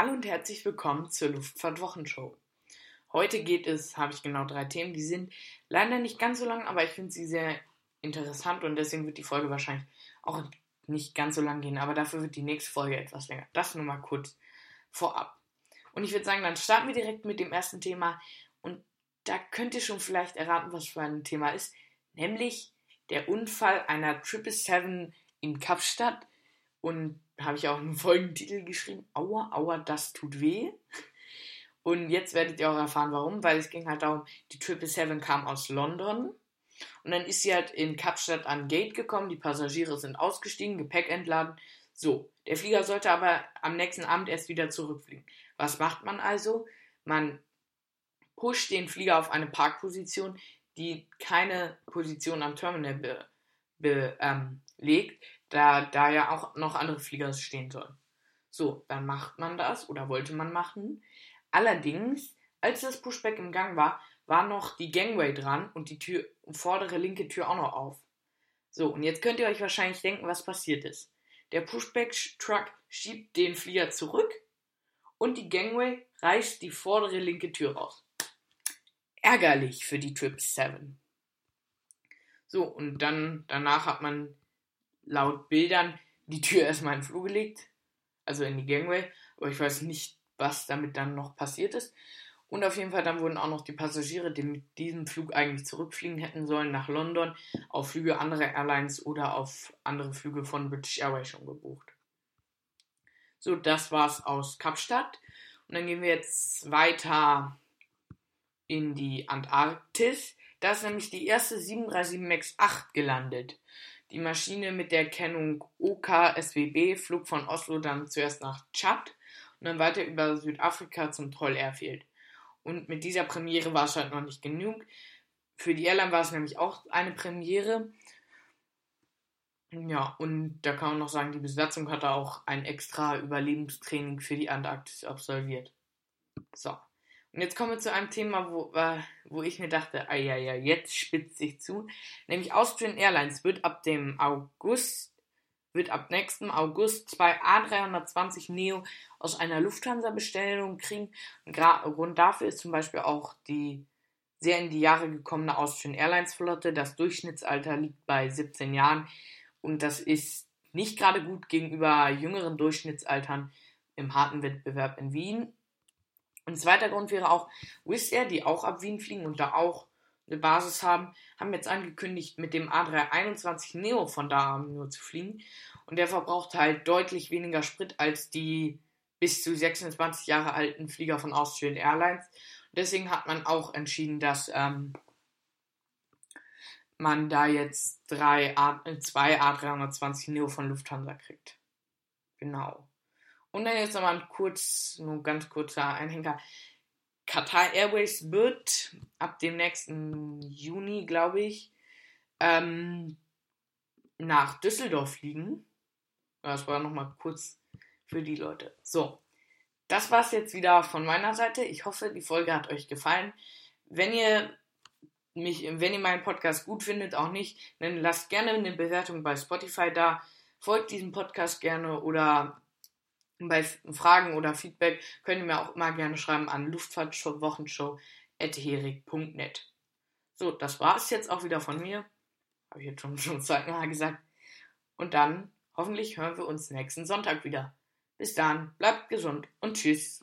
Hallo und herzlich willkommen zur Luftfahrt-Wochenshow. Heute geht es, habe ich genau drei Themen, die sind leider nicht ganz so lang, aber ich finde sie sehr interessant und deswegen wird die Folge wahrscheinlich auch nicht ganz so lang gehen, aber dafür wird die nächste Folge etwas länger. Das nur mal kurz vorab. Und ich würde sagen, dann starten wir direkt mit dem ersten Thema und da könnt ihr schon vielleicht erraten, was für ein Thema ist, nämlich der Unfall einer 777 in Kapstadt und habe ich auch einen Folgentitel geschrieben. Aua, aua, das tut weh. Und jetzt werdet ihr auch erfahren, warum, weil es ging halt darum, die 777 kam aus London und dann ist sie halt in Kapstadt an Gate gekommen, die Passagiere sind ausgestiegen, Gepäck entladen. So, der Flieger sollte aber am nächsten Abend erst wieder zurückfliegen. Was macht man also? Man pusht den Flieger auf eine Parkposition, die keine Position am Terminal belegt, be, ähm, da, da ja auch noch andere Flieger stehen sollen. So, dann macht man das oder wollte man machen. Allerdings, als das Pushback im Gang war, war noch die Gangway dran und die Tür, vordere linke Tür auch noch auf. So, und jetzt könnt ihr euch wahrscheinlich denken, was passiert ist. Der Pushback-Truck schiebt den Flieger zurück und die Gangway reißt die vordere linke Tür raus. Ärgerlich für die Trip 7. So, und dann danach hat man laut Bildern die Tür erstmal in den Flur gelegt, also in die Gangway, aber ich weiß nicht, was damit dann noch passiert ist. Und auf jeden Fall dann wurden auch noch die Passagiere, die mit diesem Flug eigentlich zurückfliegen hätten sollen nach London, auf Flüge anderer Airlines oder auf andere Flüge von British Airways schon gebucht. So, das war's aus Kapstadt. Und dann gehen wir jetzt weiter in die Antarktis. Da ist nämlich die erste 737 MAX 8 gelandet. Die Maschine mit der Kennung OK-SWB flog von Oslo dann zuerst nach Tschad und dann weiter über Südafrika zum Troll Airfield. Und mit dieser Premiere war es halt noch nicht genug. Für die Airline war es nämlich auch eine Premiere. Ja, und da kann man noch sagen, die Besatzung hatte auch ein extra Überlebenstraining für die Antarktis absolviert. So. Und jetzt kommen wir zu einem Thema, wo, äh, wo ich mir dachte, ah ja, ja, jetzt spitzt sich zu. Nämlich Austrian Airlines wird ab dem August, wird ab nächstem August zwei A320 Neo aus einer Lufthansa-Bestellung kriegen. Und Grund dafür ist zum Beispiel auch die sehr in die Jahre gekommene Austrian Airlines Flotte. Das Durchschnittsalter liegt bei 17 Jahren und das ist nicht gerade gut gegenüber jüngeren Durchschnittsaltern im harten Wettbewerb in Wien. Und zweiter Grund wäre auch Wizz Air, die auch ab Wien fliegen und da auch eine Basis haben, haben jetzt angekündigt, mit dem A321 Neo von da nur zu fliegen. Und der verbraucht halt deutlich weniger Sprit als die bis zu 26 Jahre alten Flieger von Austrian Airlines. Und deswegen hat man auch entschieden, dass ähm, man da jetzt drei A, zwei A320 Neo von Lufthansa kriegt. Genau. Und dann jetzt nochmal ein kurz, nur ganz kurzer Einhänger. Qatar Airways wird ab dem nächsten Juni, glaube ich, ähm, nach Düsseldorf fliegen. Das war nochmal kurz für die Leute. So, das war's jetzt wieder von meiner Seite. Ich hoffe, die Folge hat euch gefallen. Wenn ihr mich, wenn ihr meinen Podcast gut findet, auch nicht, dann lasst gerne eine Bewertung bei Spotify da. Folgt diesem Podcast gerne oder bei Fragen oder Feedback könnt ihr mir auch immer gerne schreiben an luftfahrtwochenshow.herig.net. So, das war es jetzt auch wieder von mir. Habe ich jetzt schon, schon zweimal gesagt. Und dann hoffentlich hören wir uns nächsten Sonntag wieder. Bis dann, bleibt gesund und tschüss.